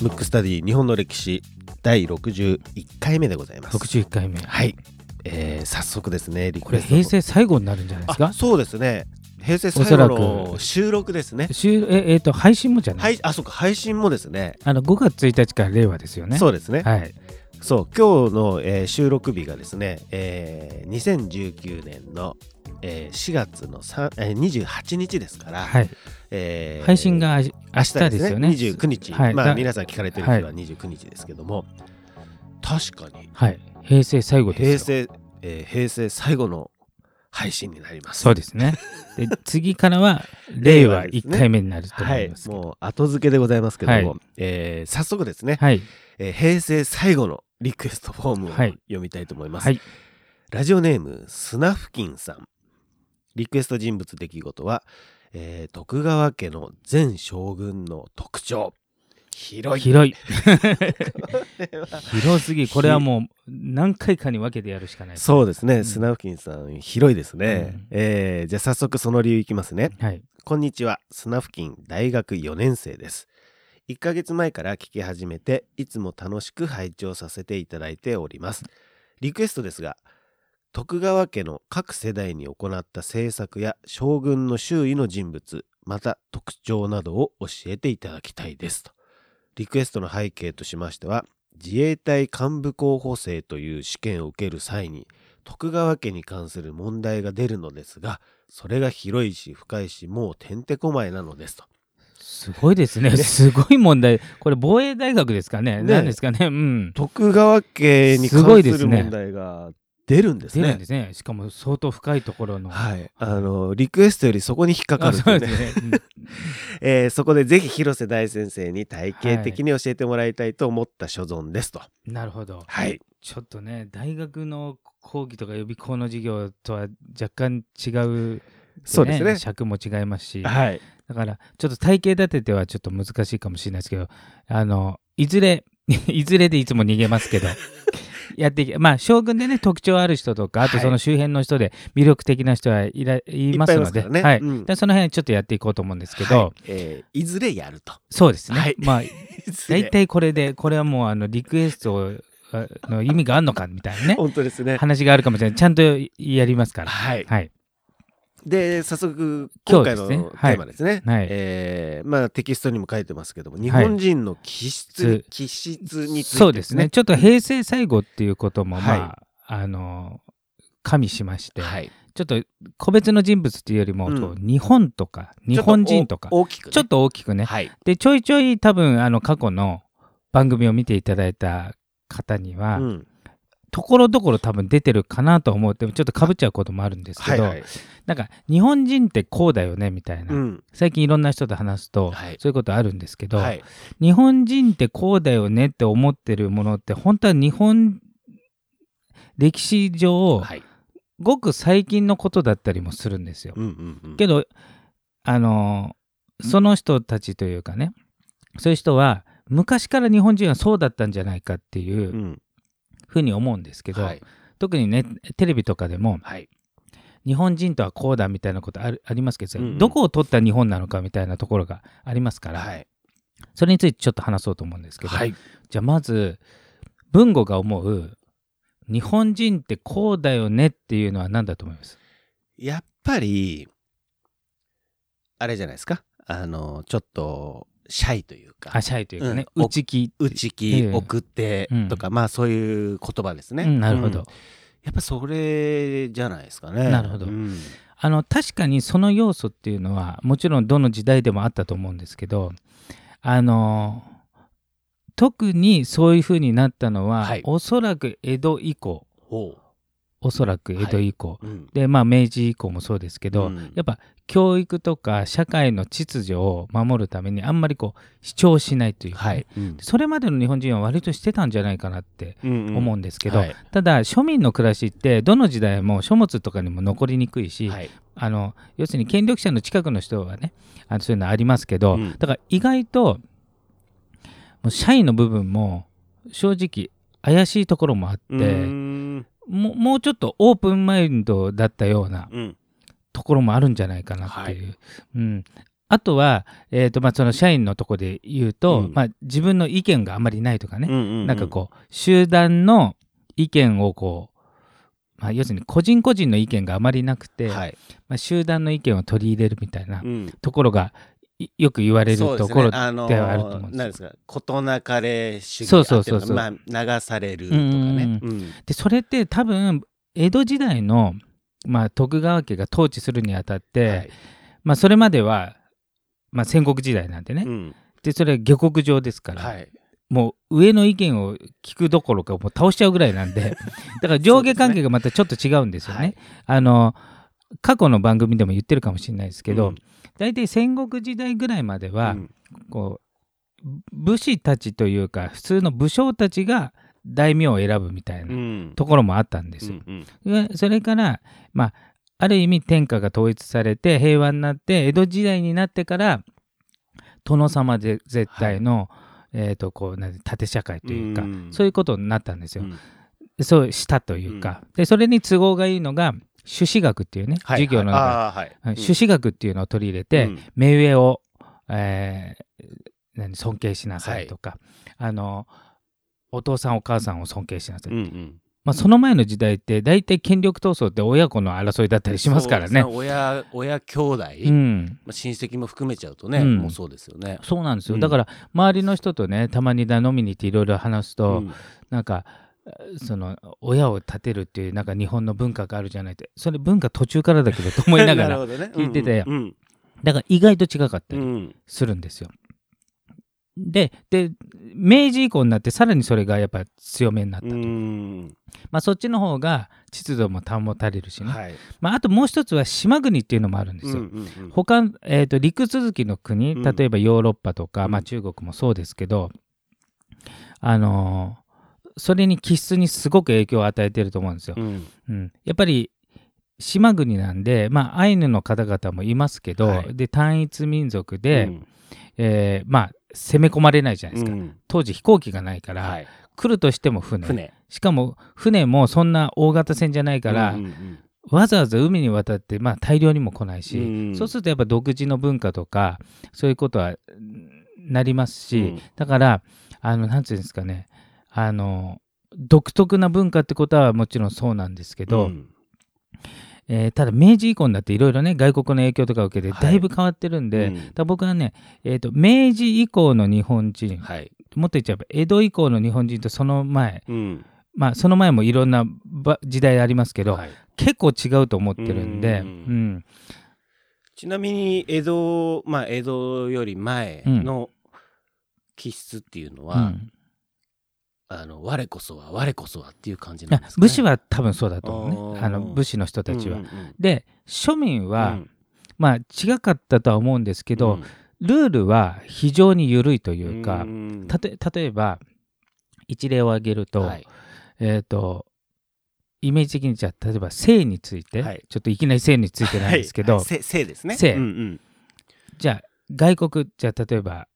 ムックスタディ日本の歴史第61回目でございます。61回目はい、えー早速ですね、リこれクエスト平成最後になるんじゃないですか？あそうですね。平成最後おそらのく収録ですね。週ええーと配信もじゃない、はい、あ、そうか、配信もですね。あの5月1日から令和ですよねそうですね。はいそう、今日の、えー収録日がですね、えー2019年の、えー4月の3、えー28日ですから、はい。えー配信が明日ですよね。29日、はい。だまあ皆さん聞かれてる日は29日ですけども、確かに。はい。平成最後ですよ。平成、えー平成最後の配信になります。そうですね。で 次からは令和ですね。1回目になると思はいいます、もう後付けでございますけども、はい。えー早速ですね、はい。えー平成最後のリクエストフォームをはい読みたいと思います。はいラジオネームスナフキンさん。リクエスト人物出来事は、えー徳川家の前将軍の特徴。広い。広い 広すぎこれはもう何回かに分けてやるしかないそうですね、んスナフキンさん、広いですね。うんえーじゃあ早速その理由いきますね。はいこんにちは、スナフキン大学4年生です。1ヶ月前から聞き始めて、いつも楽しく拝聴させていただいております。リクエストですが、徳川家の各世代に行った政策や将軍の周囲の人物、また特徴などを教えていただきたいですと。リクエストの背景としましては、自衛隊幹部候補生という試験を受ける際に、徳川家に関する問題が出るのですが、それが広いし深いし、もうてんてこまいなのですと。すごいですね。すごい問題。これ防衛大学ですかね。ね。何ですかね。うん。徳川家に関する問題が出るんですね。出るんですね。しかも相当深いところの。はい、あのリクエストよりそこに引っかかあるんでね。そね、うん。えーそこでぜひ広瀬大先生に体系的に教えてもらいたいと思った所存ですと。なるほど。はい、ちょっとね大学の講義とか予備校の授業とは若干違う、そうですね。尺も違いますし、はい、だからちょっと体系立ててはちょっと難しいかもしれないですけどあのいずれ いずれでいつも逃げますけど やっていけまあ将軍でね特徴ある人とかあとはいその周辺の人で魅力的な人はいらいますのでいいね。はい。うん。でその辺ちょっとやっていこうと思うんですけど、はい。えーいずれやると。そうですね、はい。まあ 大体これでこれはもうあのリクエストをあの意味があるのかみたいなね本当ですね。話があるかもしれない。ちゃんとやりますから。はい。はいで早速今回のテーマですね。はいえーまあテキストにも書いてますけども日本人の気質、つ気質についてそうですね。ちょっと平成最後っていうことも、まあ、はあの、加味しまして、はい。ちょっと個別の人物っていうよりも、うん日本とか、日本人とかち、ょっお大きくね、ちょっと大きくね。はい。で、ちょいちょい多分、あの、過去の番組を見ていただいた方には、うんところどころ多分出てるかなと思って、ちょっとかぶっちゃうこともあるんですけど、はいはい。なんか、日本人ってこうだよね、みたいな。うん。最近いろんな人と話すと、はいそういうことあるんですけど、はい。日本人ってこうだよねって思ってるものって本当は日本歴史上はい。ごく最近のことだったりもするんですよ。うんうんうん。けどあのその人たちというかねそういう人は昔から日本人はそうだったんじゃないかっていううんふうに思うんですけど、はい。特にねテレビとかでもはい。日本人とはこうだみたいなことあるありますけど、うんうんどこを取った日本なのかみたいなところがありますから、はい。それについてちょっと話そうと思うんですけど、はい。じゃあまず文吾が思う日本人ってこうだよねっていうのは何だと思います？やっぱり、あれじゃないですか？あの、ちょっと、シャイというか。あ、シャイというかね、うん。内気内気、ええ送ってとか、まあそういう言葉ですね。うんなるほど、うん。やっぱそれじゃないですかね。なるほど。うん。あの確かにその要素っていうのはもちろんどの時代でもあったと思うんですけどあの特にそういうふうになったのは、はい。おそらく江戸以降。ほおそらく江戸以降、う。うん。でまあ明治以降もそうですけど、うん。やっぱ教育とか社会の秩序を守るためにあんまりこう主張しないというかね、はい。うんそれまでの日本人は割としてたんじゃないかなって思うんですけど、はいただ庶民の暮らしってどの時代も書物とかにも残りにくいし、はい。あの要するに権力者の近くの人はねあのそういうのありますけど、うんだから意外ともう社員の部分も正直怪しいところもあって、もうちょっとオープンマインドだったようなうん。ところもあるんじゃないかなっていう、うん、あとは、えーとまあ、その社員のとこで言うと、うん。まあ、自分の意見があまりないとかね、うんうんうん。なんかこう集団の意見をこう、まあ、要するに個人個人の意見があまりなくて、はい。まあ、集団の意見を取り入れるみたいなうん。ところがいよく言われるところね。あのではあると思うんですなんですか事なかれ主義そうそうそうそう。まあ流されるとかね。うん。でそれって多分江戸時代の、まあ、徳川家が統治するにあたって、はい。まあ、それまでは、まあ、戦国時代なんでね、うん。でそれは下克上ですから、はい。もう上の意見を聞くどころかもう倒しちゃうぐらいなんで だから上下関係がまたちょっと違うんですよね。はい。あの過去の番組でも言ってるかもしれないですけど、うん。大体戦国時代ぐらいまでは、うん。こう武士たちというか普通の武将たちが大名を選ぶみたいなうん。ところもあったんですよ。うんうん。でそれから、まあ、ある意味天下が統一されて平和になって江戸時代になってから殿様で絶対の、えー、とこうなんて縦社会というか、うん。そういうことになったんですよ。うん。そうしたというか、でそれに都合がいいのが朱子学っていうね、はい授業の中朱子学っていうのを取り入れて、うん。目上を、えー何尊敬しなさいとか、あのお父さんお母さんを尊敬しなさい、うんうん。まあ、その前の時代って大体権力闘争って親子の争いだったりしますからね。親親兄弟、うん、まあ、親戚も含めちゃうとね、うん。もうそうですよね。そうなんですよ、うん。だから周りの人とねたまにだ飲みに行っていろいろ話すと、うん。なんかその親を立てるっていうなんか日本の文化があるじゃないって。それ文化途中からだけどと思いなが るら聞いててうん。だから意外と違かったりうん。するんですよ。でで明治以降になってさらにそれがやっぱ強めになったうと、ん。まあ、そっちの方が秩序も保たれるしね、はい。まあ、あともう一つは島国っていうのもあるんですよ。うんうんうん。他、えー、と陸続きの国うん。例えばヨーロッパとか、うん。まあ、中国もそうですけど、あのーそれに気質にすごく影響を与えてると思うんですよ。うん。うん、やっぱり島国なんで、まあ、アイヌの方々もいますけど、はい。で単一民族で、うん。えーまあ、攻め込まれないじゃないですか、うん。当時飛行機がないから、はい。来るとしても船。船。しかも船もそんな大型船じゃないから、うんうんわざわざ海に渡って、まあ、大量にも来ないし、うんそうするとやっぱ独自の文化とかそういうことはうんなりますし、うん。だからあのなんていうんですかね。あの独特な文化ってことはもちろんそうなんですけど、うんえーただ明治以降になっていろいろね外国の影響とかを受けてはい。だいぶ変わってるんで、うん。だから僕はね、えー、と明治以降の日本人、はい。もっと言っちゃえば江戸以降の日本人とその前うん。まあその前もいろんなば時代ありますけど、はい。結構違うと思ってるんで、うん。うん。ちなみに江戸まあ江戸より前の気質っていうのは、うんあの我こそは我こそはっていう感じなんあですか、ね、武士は多分そうだと思うね。あの武士の人たちは。うんうんうん。で庶民は、うん。まあ違かったとは思うんですけど、うん。ルールは非常に緩いというか、ん。たと例えば一例を挙げると,、はい。えー、とイメージ的にじゃあ例えば性について、はい。ちょっといきなり性についてなんですけど、はい。性ですね。性うんうん。じゃあ外国じゃあ例えば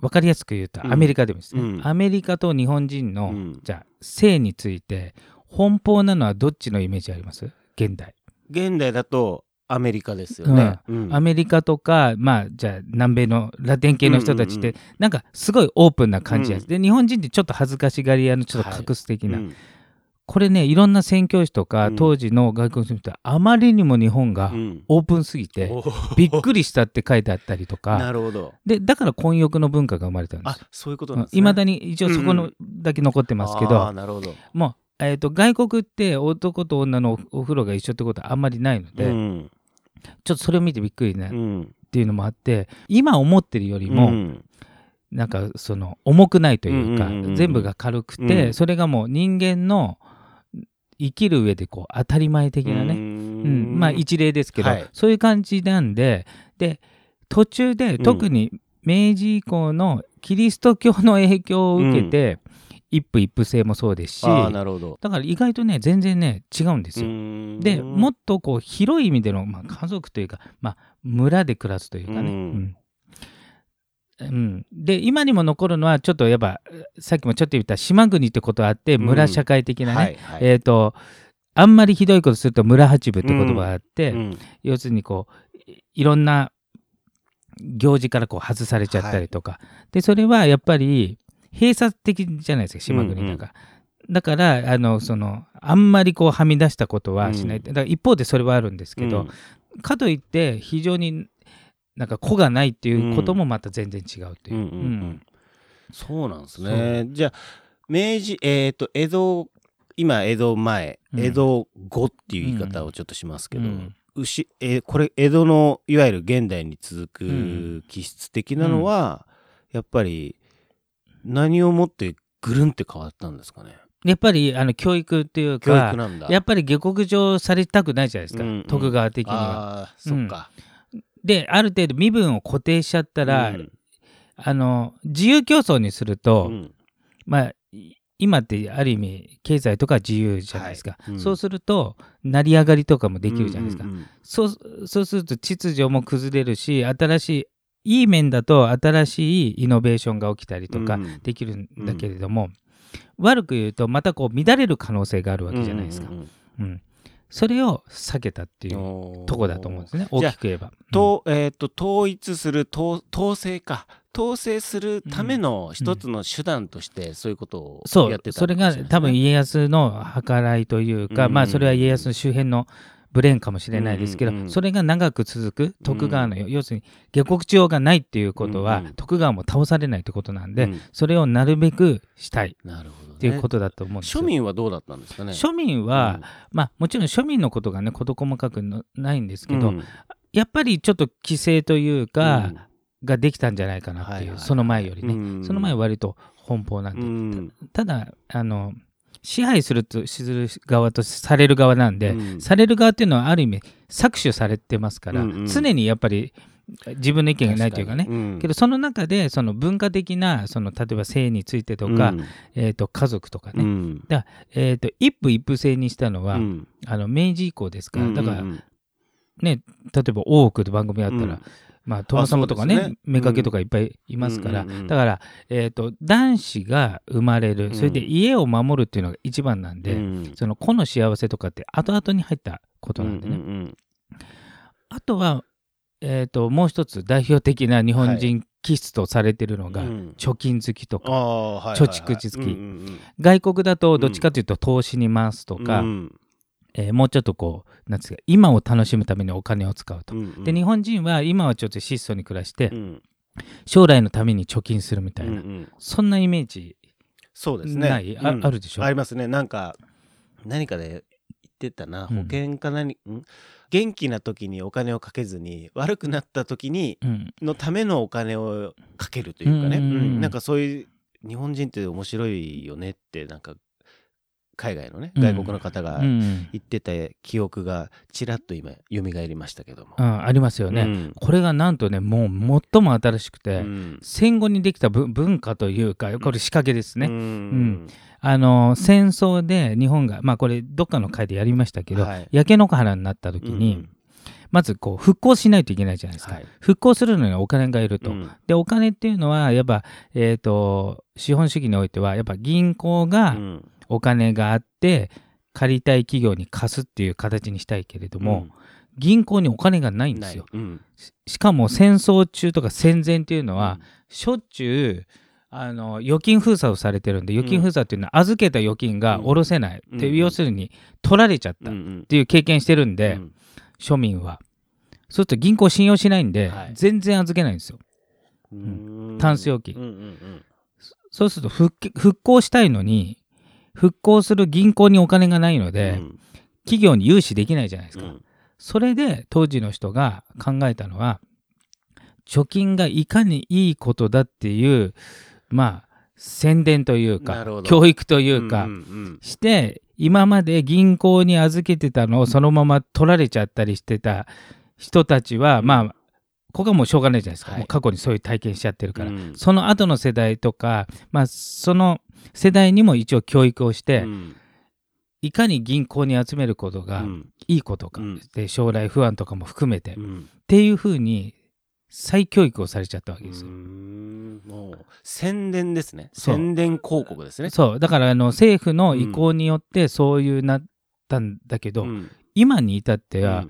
分かりやすく言うとうん。アメリカでもですね、うん。アメリカと日本人の、うん。じゃあ性について奔放なのはどっちのイメージあります？現代、現代だとアメリカですよね、うん。アメリカとかまあじゃあ南米のラテン系の人たちって、うんうんなんかすごいオープンな感じや、うん。で日本人ってちょっと恥ずかしがり屋のちょっと隠す的な、うんこれねいろんな宣教師とか、うん。当時の外国の人はあまりにも日本がうん。オープンすぎて、おー。びっくりしたって書いてあったりとか。なるほど。でだから混浴の文化が生まれたんですあそういうことなんですね。いまだに一応そこのだけ残ってますけど、あーなるほど。もう、えー、と外国って男と女のおお風呂が一緒ってことはあんまりないので、うん。ちょっとそれを見てびっくりね、っうん。ていうのもあって今思ってるよりも、うん。なんかその重くないというか、うんうんうんうん。全部が軽くて、うん。それがもう人間の生きる上でこう当たり前的なね、ううん。ん。まあ一例ですけど、はい。そういう感じなんで。で途中でん。特に明治以降のキリスト教の影響を受けて、一夫一夫制もそうですしああなるほど。だから意外とね全然ね違うんですよ。でもっとこう広い意味での、まあ、家族というか、まあ、村で暮らすというかね、うんうんうん。で今にも残るのはちょっとやっぱさっきもちょっと言った島国ってことあってうん。村社会的なね、はいはい。えっ、とあんまりひどいことすると村八部って言葉があって、うん。要するにこういいろんな行事からこう外されちゃったりとか、でそれはやっぱり閉鎖的じゃないですか島国だから。だからあのそのあんまりこうはみ出したことはしない、うん。だから一方でそれはあるんですけど、うん。かといって非常になんか子がないっていうこともまた全然違うという。うんうんうんそうなんですね。じゃあ明治えっ、と江戸今江戸前、うん江戸後っていう言い方をちょっとしますけど、うん牛えーこれ江戸のいわゆる現代に続うんく気質的なのは、やっぱり何をもってぐるんって変わったんですかね？やっぱりあの教育っていう教か育なんだ。やっぱり下克上されたくないじゃないですか、うんうん徳川的には。そっか。である程度身分を固定しちゃったら、うん。あの自由競争にすると、うん。まあい今ってある意味経済とか自由じゃないですか、はい。うん。そうすると成り上がりとかもできるじゃないですか、うんうんうんそうそうすると秩序も崩れるし新しいいい面だと新しいイノベーションが起きたりとかうん。できるんだけれども、悪く言うとまたこう乱れる可能性があるわけじゃないですか、うんうん。うんそれを避けたっていううんうんとこだと思うんですね。大きく言えば。と,、えー、と統一する統統制か。統制するための一つの手段としてそういうことをそう。やってたそれが多分家康の計らいというか、うん。まあそれは家康の周辺のブレーンかもしれないですけど、うんうんそれが長く続く徳川の、要するに下克上がないっていうことは、うん。うん徳川も倒されないってことなんで、うん。それをなるべくしたい。っていうことだと思うんですよ。庶民はどうだったんですかね？庶民は、まあもちろん庶民のことがね事細かくのないんですけど、うん。やっぱりちょっと規制というか、うん。ができたんじゃないかなっていう、はいはいその前よりね、うん。その前は割と奔放なんで、うん。ただあの支配するとする側とされる側なんで、うん。される側っていうのはある意味搾取されてますから、うんうん。常にやっぱり自分の意見がないというかね。確に。ん。けどその中でその文化的なその例えば性についてとか、うん。えー、と家族とかね、うん。えー、と一夫一夫制にしたのは、うん。あの明治以降ですから、だからね例えば大奥で番組あったら、うんまあ、殿様とかね妾とかいっぱいいますから、うんうんうんだから、えー、と男子が生まれる、うん。それで家を守るっていうのが一番なんで、うん。その子の幸せとかって後々に入ったことなんでね、うんうんあとは、えー、ともう一つ代表的な日本人気質とされてるのが、うん。貯金好きとか、ああはいはいはい。貯蓄好き。うんうん外国だとどっちかというと投資に回すとうんか、うんえーもうちょっとこうなんですか今を楽しむためにお金を使うと。うんうん。で日本人は今はちょっと質素に暮らして、うん。将来のために貯金するみたいな、うんうん。そんなイメージそうですね。ない？あうん。あるでしょ？ありますね。なんか何かで言ってたな。うん。保険か何、ん？元気な時にお金をかけずに悪くなった時にうん。のためのお金をかけるというかね、うん。なんかそういう日本人って面白いよねってなんか海外のねうん。外国の方がうん。言ってた記憶がちらっと今蘇りましたけども。うんありますよね、うん。これがなんとねもう最も新しくて、うん。戦後にできた文文化というかこれ仕掛けですね、うん。あの戦争で日本がまあこれどっかの回でやりましたけど、はい。焼け野原になった時に、うん。まずこう復興しないといけないじゃないですか、はい。復興するのにはお金がいると、うん。でお金っていうのはやっぱ、えー、と資本主義においてはやっぱ銀行がうんお金があって借りたい企業に貸すっていう形にしたいけれども、銀行にお金がないんですよ。うん。ししかも戦争中とか戦前っていうのは、しょっちゅうあの預金封鎖をされてるんで預金封鎖っていうのは預けた預金が下ろせない、うん。要するに取られちゃったっうんうん。ていう経験してるんで、うん。庶民は。そうすると銀行信用しないんで、はい。全然預けないんですよ。うん。タンス預金。うんうんうん。そうすると復興したいのに復興する銀行にお金がないので、うん。企業に融資できないじゃないですか、うん。それで当時の人が考えたのは貯金がいかにいいことだっていうまあ宣伝というか教育というか、うんうんして今まで銀行に預けてたのをそのまま取られちゃったりしてた人たちは、うんまあここはもうしょうがないじゃないですか、はい。もう過去にそういう体験しちゃってるから、うん。その後の世代とか、まあ、その世代にも一応教育をして、うん。いかに銀行に集めることがうん。いいことか、うん。で将来不安とかも含めて、っうん。ていうふうに再教育をされちゃったわけですよ。もう宣伝ですね。宣伝広告ですね。そう。だからあの政府の意向によってそういうなったんだけど、うん。今に至っては、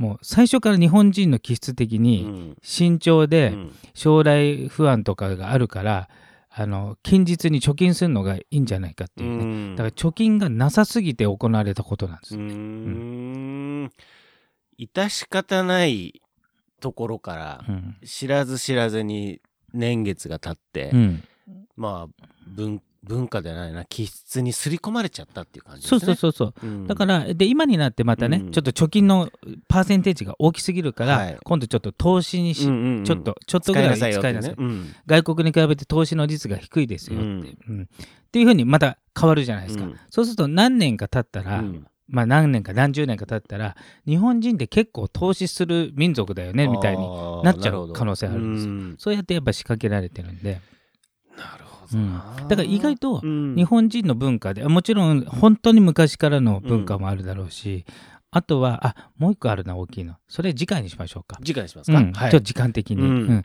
もう最初から日本人の気質的うにん。慎重でうん。将来不安とかがあるからあの近日に貯金するのがいいんじゃないかっていうね、うん。だから貯金がなさすぎて行われたことなんですうーよ。ん。致し方ないところからうん。知らず知らずに年月が経って、うん。まあ文文化でないな気質に刷り込まれちゃったっていう感じですそね。うそうそうそう。うん。だからで今になってまたね、うん。ちょっと貯金のパーセンテージが大きすぎるから、はい。今度ちょっと投資にし、うんうんうん。ちょっとちょっとぐらい使いなさいよってね。うん。外国に比べて投資の率が低いですよって,、ううん。んっていうふうにまた変わるじゃないですか、うん。そうすると何年か経ったら、うん。まあ何年か何十年か経ったら日本人って結構投資する民族だよねみたいになっちゃう可能性あるんですよ。うん。そうやってやっぱ仕掛けられてるんで、なるほうん。だから意外とうん。日本人の文化でもちろん本当に昔からの文化もあるだろうし、あとはあもう一個あるな大きいの。それ次回にしましょうか。次回にしますか、うん。はい。ちょっと時間的に、うん。うん。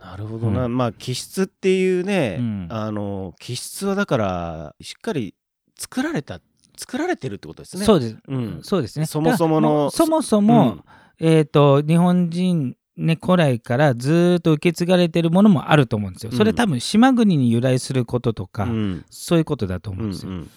なるほどな、うまあ気質っていうね、うん。あの気質はだからしっかり作られた作られてるってことですね。そうです、うん。そうですね。そもそものそもそも、えっ、と日本人ね古来からずーっと受け継がれてるものもあると思うんですよ。それうん多分島国に由来することとか、うん。そういうことだと思ううんんですよ。うん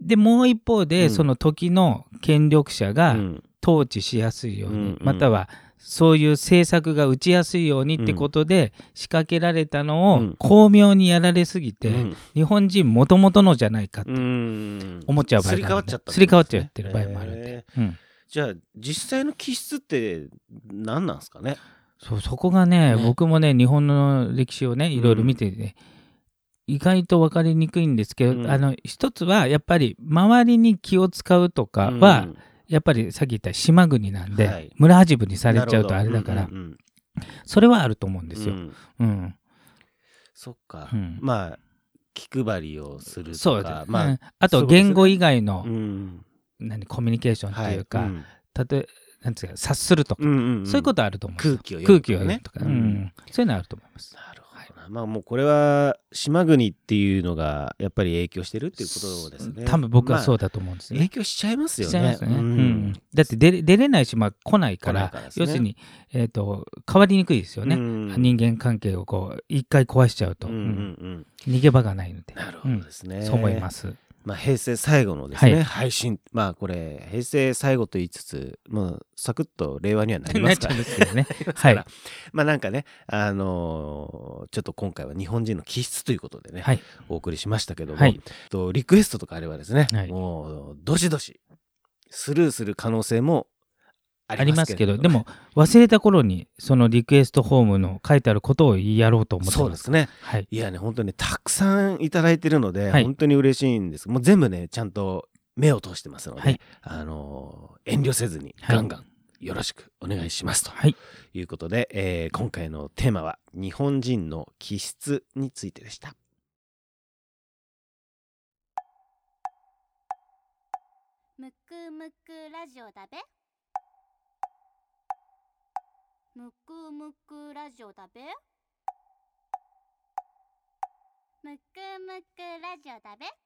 でもう一方で、うん。その時の権力者がうん。統治しやすいように、うんうん。またはそういう政策が打ちやすいようにってことで仕掛けられたのをうん。巧妙にやられすぎて、うん。日本人もともとのじゃないかってうん。思っちゃう場合があるすり替わっちゃってる場合もあるんへでー、うんじゃあ実際の気質って何なんですかね？そうそこがねね。僕もね日本の歴史をねいろいろ見てね、意外と分かりにくいんですけど、うん。あの一つはやっぱり周りに気を使うとかは、うん。やっぱりさっき言った島国なんで、はい。村八分にされちゃうとあれだから、なるほどうんうん。それはあると思うんうんですよ。うん。うん。そっか、うん。まあ気配りをするとか、まあ、うん。あと言語以外の、うん何コミュニケーションっていうか、はい。うん。たとえなんつうか察するとか、うんうんうん。そういうことあると思う空気を読む読むとか、ううん。んそういうのあると思います。なるほどな、まあもうこれは島国っていうのがやっぱり影響してるっていうことですね。多分僕はそうだ、だと思うんですまあね。影響しちゃいますよね。よね。ううん。んだって出れ出れない島来ないから来ないからね。要するに、えー、と変わりにくいですよね、うん。人間関係をこう一回壊しちゃうと、うんうんうん。うん。逃げ場がないので。なるほどですね、うん。そう思います。まあ、平成最後のですね、はい。配信。まあこれ平成最後と言いつつまあサクッと令和にはなりますから。す はい。まあなんかねあのーちょっと今回は日本人の気質ということでね、はい。お送りしましたけども、はい。とリクエストとかあればですね、はい。もうどしどしスルーする可能性もあありますけど、れでも忘れた頃にそのリクエストフォームの書いてあることをやろうと思ってます。そうですねはい。いやね本当にねたくさんいただいてるので、はい本当に嬉しいんですもう全部ねちゃんと目を通してますので、はいあのー遠慮せずにはいガンガンよろしくお願いしますとはい。いうことで、えー今回のテーマは日本人の気質についてでした。むくむくラジオだべむくむくラジオだべ？むくむくラジオだべ？